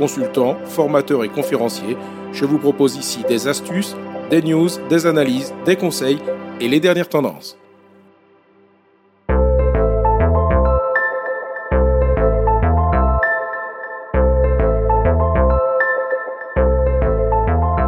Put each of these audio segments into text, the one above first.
consultant, formateur et conférencier. Je vous propose ici des astuces, des news, des analyses, des conseils et les dernières tendances.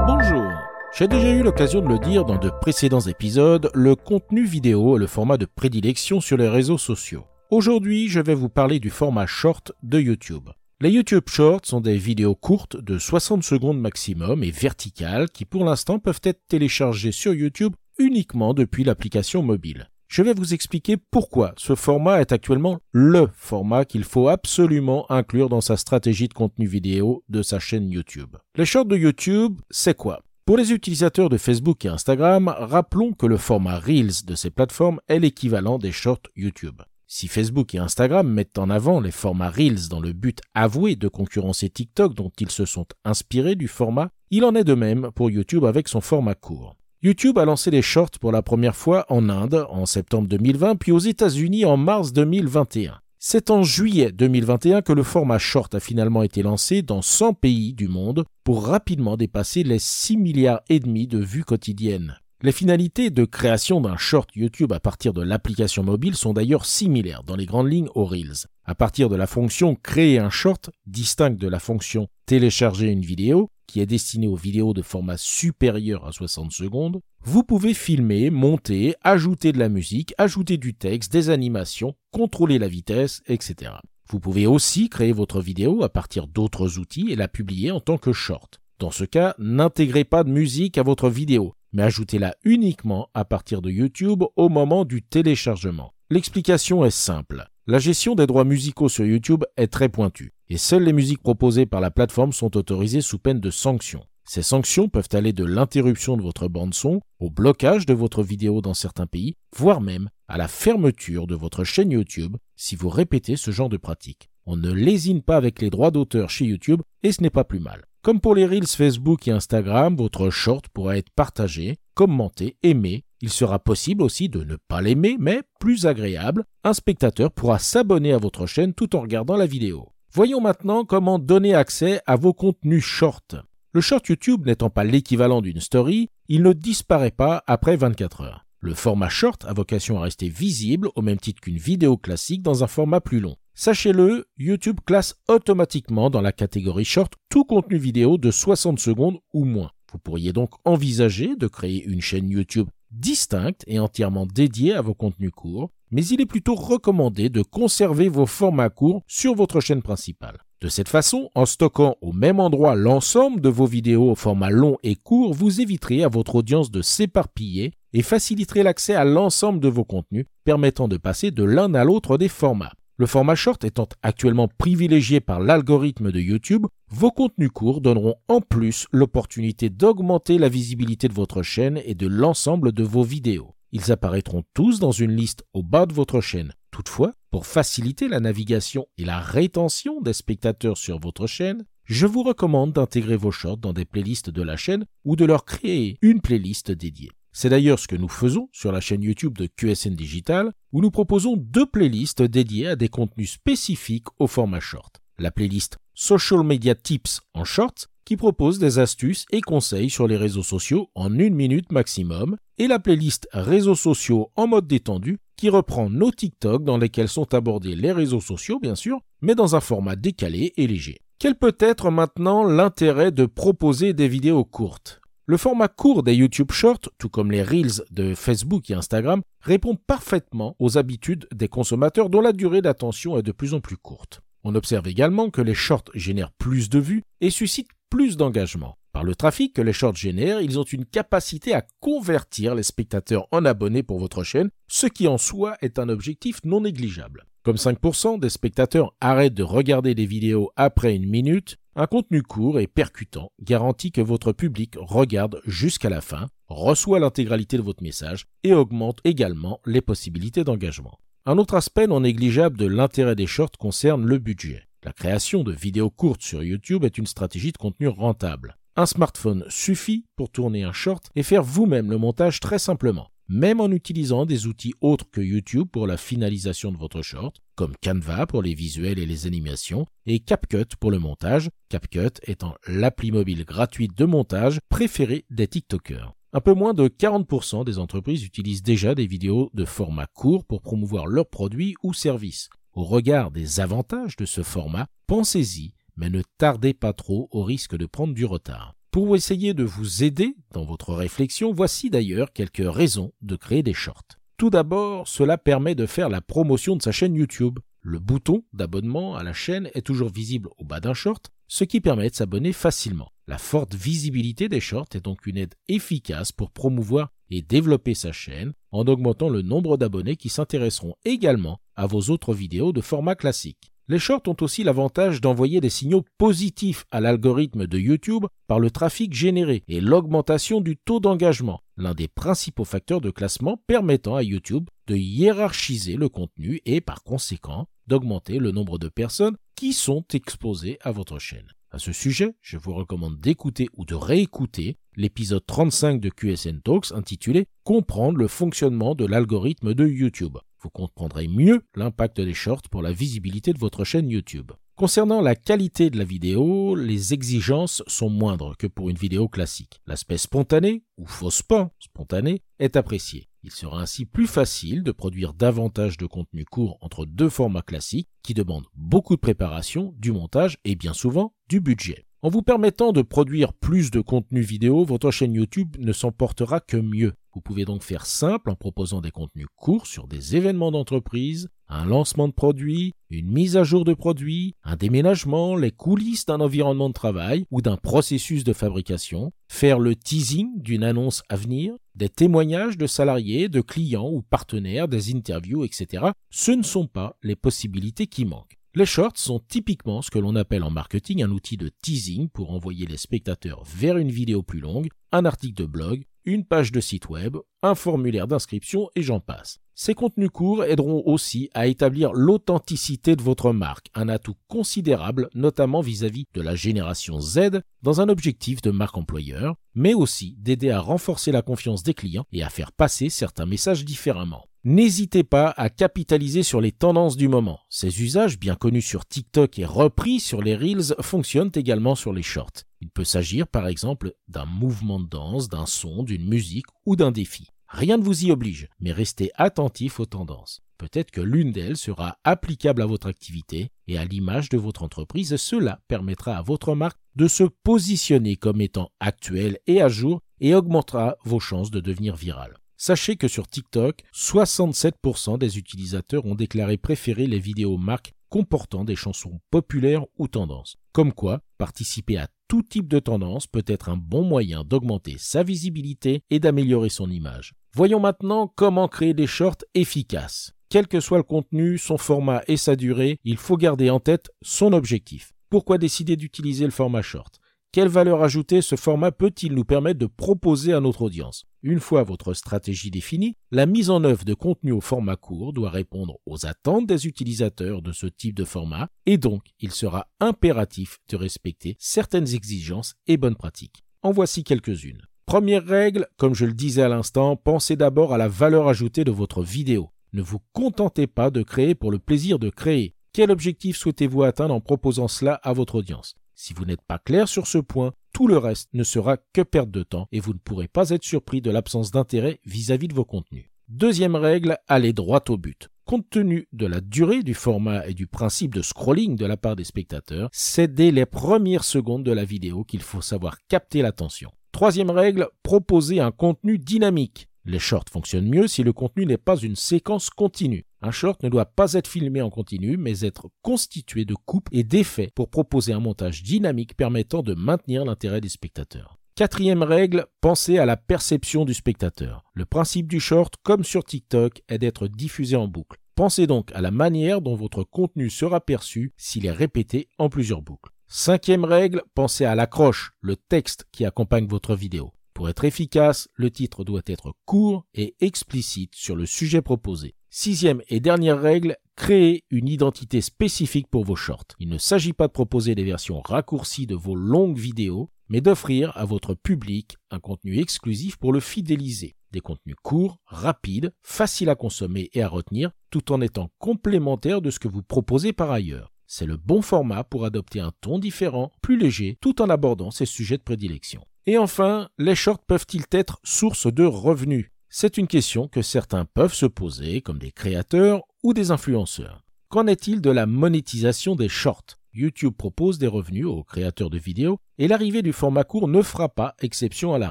Bonjour. J'ai déjà eu l'occasion de le dire dans de précédents épisodes, le contenu vidéo est le format de prédilection sur les réseaux sociaux. Aujourd'hui, je vais vous parler du format short de YouTube. Les YouTube Shorts sont des vidéos courtes de 60 secondes maximum et verticales qui pour l'instant peuvent être téléchargées sur YouTube uniquement depuis l'application mobile. Je vais vous expliquer pourquoi ce format est actuellement le format qu'il faut absolument inclure dans sa stratégie de contenu vidéo de sa chaîne YouTube. Les shorts de YouTube, c'est quoi? Pour les utilisateurs de Facebook et Instagram, rappelons que le format Reels de ces plateformes est l'équivalent des shorts YouTube. Si Facebook et Instagram mettent en avant les formats Reels dans le but avoué de concurrencer TikTok dont ils se sont inspirés du format, il en est de même pour YouTube avec son format court. YouTube a lancé les shorts pour la première fois en Inde en septembre 2020 puis aux États-Unis en mars 2021. C'est en juillet 2021 que le format short a finalement été lancé dans 100 pays du monde pour rapidement dépasser les 6 milliards et demi de vues quotidiennes. Les finalités de création d'un short YouTube à partir de l'application mobile sont d'ailleurs similaires dans les grandes lignes aux Reels. À partir de la fonction créer un short, distincte de la fonction télécharger une vidéo, qui est destinée aux vidéos de format supérieur à 60 secondes, vous pouvez filmer, monter, ajouter de la musique, ajouter du texte, des animations, contrôler la vitesse, etc. Vous pouvez aussi créer votre vidéo à partir d'autres outils et la publier en tant que short. Dans ce cas, n'intégrez pas de musique à votre vidéo mais ajoutez-la uniquement à partir de YouTube au moment du téléchargement. L'explication est simple. La gestion des droits musicaux sur YouTube est très pointue, et seules les musiques proposées par la plateforme sont autorisées sous peine de sanctions. Ces sanctions peuvent aller de l'interruption de votre bande-son au blocage de votre vidéo dans certains pays, voire même à la fermeture de votre chaîne YouTube si vous répétez ce genre de pratique. On ne lésine pas avec les droits d'auteur chez YouTube et ce n'est pas plus mal. Comme pour les Reels Facebook et Instagram, votre short pourra être partagé, commenté, aimé. Il sera possible aussi de ne pas l'aimer, mais plus agréable, un spectateur pourra s'abonner à votre chaîne tout en regardant la vidéo. Voyons maintenant comment donner accès à vos contenus short. Le short YouTube n'étant pas l'équivalent d'une story, il ne disparaît pas après 24 heures. Le format short a vocation à rester visible au même titre qu'une vidéo classique dans un format plus long. Sachez-le, YouTube classe automatiquement dans la catégorie short tout contenu vidéo de 60 secondes ou moins. Vous pourriez donc envisager de créer une chaîne YouTube distincte et entièrement dédiée à vos contenus courts, mais il est plutôt recommandé de conserver vos formats courts sur votre chaîne principale. De cette façon, en stockant au même endroit l'ensemble de vos vidéos au format long et court, vous éviterez à votre audience de s'éparpiller et faciliterez l'accès à l'ensemble de vos contenus, permettant de passer de l'un à l'autre des formats. Le format short étant actuellement privilégié par l'algorithme de YouTube, vos contenus courts donneront en plus l'opportunité d'augmenter la visibilité de votre chaîne et de l'ensemble de vos vidéos. Ils apparaîtront tous dans une liste au bas de votre chaîne. Toutefois, pour faciliter la navigation et la rétention des spectateurs sur votre chaîne, je vous recommande d'intégrer vos shorts dans des playlists de la chaîne ou de leur créer une playlist dédiée. C'est d'ailleurs ce que nous faisons sur la chaîne YouTube de QSN Digital, où nous proposons deux playlists dédiées à des contenus spécifiques au format short. La playlist Social Media Tips en short, qui propose des astuces et conseils sur les réseaux sociaux en une minute maximum, et la playlist Réseaux sociaux en mode détendu, qui reprend nos TikTok dans lesquels sont abordés les réseaux sociaux, bien sûr, mais dans un format décalé et léger. Quel peut être maintenant l'intérêt de proposer des vidéos courtes? Le format court des YouTube Shorts, tout comme les Reels de Facebook et Instagram, répond parfaitement aux habitudes des consommateurs dont la durée d'attention est de plus en plus courte. On observe également que les shorts génèrent plus de vues et suscitent plus d'engagement. Par le trafic que les shorts génèrent, ils ont une capacité à convertir les spectateurs en abonnés pour votre chaîne, ce qui en soi est un objectif non négligeable. Comme 5% des spectateurs arrêtent de regarder des vidéos après une minute, Un contenu court et percutant garantit que votre public regarde jusqu'à la fin, reçoit l'intégralité de votre message et augmente également les possibilités d'engagement. Un autre aspect non négligeable de l'intérêt des shorts concerne le budget. La création de vidéos courtes sur YouTube est une stratégie de contenu rentable. Un smartphone suffit pour tourner un short et faire vous-même le montage très simplement, même en utilisant des outils autres que YouTube pour la finalisation de votre short, comme Canva pour les visuels et les animations, et CapCut pour le montage, CapCut étant l'appli mobile gratuite de montage préférée des TikTokers. Un peu moins de 40% des entreprises utilisent déjà des vidéos de format court pour promouvoir leurs produits ou services. Au regard des avantages de ce format, pensez-y, mais ne tardez pas trop au risque de prendre du retard. Pour essayer de vous aider dans votre réflexion, voici d'ailleurs quelques raisons de créer des shorts. Tout d'abord, cela permet de faire la promotion de sa chaîne YouTube. Le bouton d'abonnement à la chaîne est toujours visible au bas d'un short, ce qui permet de s'abonner facilement. La forte visibilité des shorts est donc une aide efficace pour promouvoir et développer sa chaîne en augmentant le nombre d'abonnés qui s'intéresseront également à vos autres vidéos de format classique. Les shorts ont aussi l'avantage d'envoyer des signaux positifs à l'algorithme de YouTube par le trafic généré et l'augmentation du taux d'engagement, l'un des principaux facteurs de classement permettant à YouTube de hiérarchiser le contenu et par conséquent d'augmenter le nombre de personnes qui sont exposées à votre chaîne. À ce sujet, je vous recommande d'écouter ou de réécouter l'épisode 35 de QSN Talks intitulé Comprendre le fonctionnement de l'algorithme de YouTube. Vous comprendrez mieux l'impact des shorts pour la visibilité de votre chaîne YouTube. Concernant la qualité de la vidéo, les exigences sont moindres que pour une vidéo classique. L'aspect spontané, ou fausse pas spontané, est apprécié. Il sera ainsi plus facile de produire davantage de contenu court entre deux formats classiques qui demandent beaucoup de préparation, du montage et bien souvent du budget. En vous permettant de produire plus de contenu vidéo, votre chaîne YouTube ne s'en portera que mieux. Vous pouvez donc faire simple en proposant des contenus courts sur des événements d'entreprise, un lancement de produit, une mise à jour de produit, un déménagement, les coulisses d'un environnement de travail ou d'un processus de fabrication, faire le teasing d'une annonce à venir, des témoignages de salariés, de clients ou partenaires, des interviews, etc. Ce ne sont pas les possibilités qui manquent. Les shorts sont typiquement ce que l'on appelle en marketing un outil de teasing pour envoyer les spectateurs vers une vidéo plus longue, un article de blog, une page de site web, un formulaire d'inscription et j'en passe. Ces contenus courts aideront aussi à établir l'authenticité de votre marque, un atout considérable notamment vis-à-vis de la génération Z dans un objectif de marque employeur, mais aussi d'aider à renforcer la confiance des clients et à faire passer certains messages différemment. N'hésitez pas à capitaliser sur les tendances du moment. Ces usages, bien connus sur TikTok et repris sur les Reels, fonctionnent également sur les shorts. Il peut s'agir par exemple d'un mouvement de danse, d'un son, d'une musique ou d'un défi. Rien ne vous y oblige, mais restez attentif aux tendances. Peut-être que l'une d'elles sera applicable à votre activité et à l'image de votre entreprise. Cela permettra à votre marque de se positionner comme étant actuelle et à jour et augmentera vos chances de devenir virale. Sachez que sur TikTok, 67% des utilisateurs ont déclaré préférer les vidéos marques comportant des chansons populaires ou tendances. Comme quoi, participer à tout type de tendance peut être un bon moyen d'augmenter sa visibilité et d'améliorer son image. Voyons maintenant comment créer des shorts efficaces. Quel que soit le contenu, son format et sa durée, il faut garder en tête son objectif. Pourquoi décider d'utiliser le format short? Quelle valeur ajoutée ce format peut-il nous permettre de proposer à notre audience? Une fois votre stratégie définie, la mise en œuvre de contenu au format court doit répondre aux attentes des utilisateurs de ce type de format et donc il sera impératif de respecter certaines exigences et bonnes pratiques. En voici quelques-unes. Première règle, comme je le disais à l'instant, pensez d'abord à la valeur ajoutée de votre vidéo. Ne vous contentez pas de créer pour le plaisir de créer. Quel objectif souhaitez-vous atteindre en proposant cela à votre audience? Si vous n'êtes pas clair sur ce point, tout le reste ne sera que perte de temps et vous ne pourrez pas être surpris de l'absence d'intérêt vis-à-vis de vos contenus. Deuxième règle, allez droit au but. Compte tenu de la durée du format et du principe de scrolling de la part des spectateurs, c'est dès les premières secondes de la vidéo qu'il faut savoir capter l'attention. Troisième règle, proposer un contenu dynamique. Les shorts fonctionnent mieux si le contenu n'est pas une séquence continue. Un short ne doit pas être filmé en continu, mais être constitué de coupes et d'effets pour proposer un montage dynamique permettant de maintenir l'intérêt des spectateurs. Quatrième règle, pensez à la perception du spectateur. Le principe du short, comme sur TikTok, est d'être diffusé en boucle. Pensez donc à la manière dont votre contenu sera perçu s'il est répété en plusieurs boucles. Cinquième règle, pensez à l'accroche, le texte qui accompagne votre vidéo. Pour être efficace, le titre doit être court et explicite sur le sujet proposé. Sixième et dernière règle, créez une identité spécifique pour vos shorts. Il ne s'agit pas de proposer des versions raccourcies de vos longues vidéos, mais d'offrir à votre public un contenu exclusif pour le fidéliser. Des contenus courts, rapides, faciles à consommer et à retenir, tout en étant complémentaires de ce que vous proposez par ailleurs. C'est le bon format pour adopter un ton différent, plus léger, tout en abordant ces sujets de prédilection. Et enfin, les shorts peuvent-ils être source de revenus? C'est une question que certains peuvent se poser, comme des créateurs ou des influenceurs. Qu'en est-il de la monétisation des shorts? YouTube propose des revenus aux créateurs de vidéos et l'arrivée du format court ne fera pas exception à la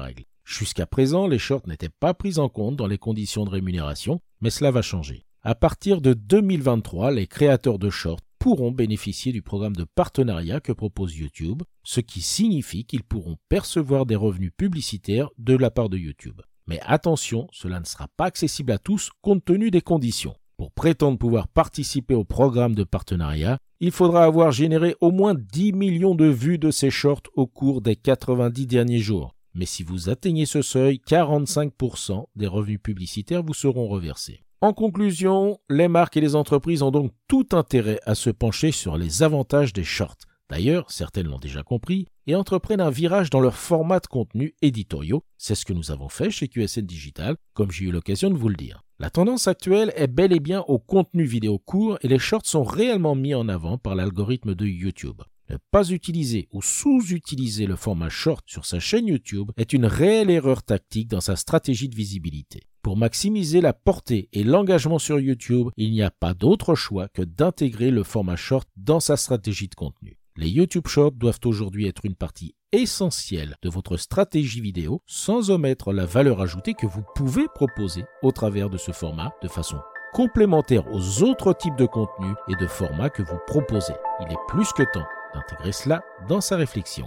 règle. Jusqu'à présent, les shorts n'étaient pas pris en compte dans les conditions de rémunération, mais cela va changer. À partir de 2023, les créateurs de shorts pourront bénéficier du programme de partenariat que propose YouTube, ce qui signifie qu'ils pourront percevoir des revenus publicitaires de la part de YouTube. Mais attention, cela ne sera pas accessible à tous compte tenu des conditions. Pour prétendre pouvoir participer au programme de partenariat, il faudra avoir généré au moins 10 millions de vues de ces shorts au cours des 90 derniers jours. Mais si vous atteignez ce seuil, 45% des revenus publicitaires vous seront reversés. En conclusion, les marques et les entreprises ont donc tout intérêt à se pencher sur les avantages des shorts. D'ailleurs, certaines l'ont déjà compris et entreprennent un virage dans leur format de contenu éditoriaux. C'est ce que nous avons fait chez QSN Digital, comme j'ai eu l'occasion de vous le dire. La tendance actuelle est bel et bien au contenu vidéo court et les shorts sont réellement mis en avant par l'algorithme de YouTube. Ne pas utiliser ou sous-utiliser le format short sur sa chaîne YouTube est une réelle erreur tactique dans sa stratégie de visibilité. Pour maximiser la portée et l'engagement sur YouTube, il n'y a pas d'autre choix que d'intégrer le format short dans sa stratégie de contenu. Les YouTube Shorts doivent aujourd'hui être une partie essentielle de votre stratégie vidéo sans omettre la valeur ajoutée que vous pouvez proposer au travers de ce format de façon complémentaire aux autres types de contenus et de formats que vous proposez. Il est plus que temps d'intégrer cela dans sa réflexion.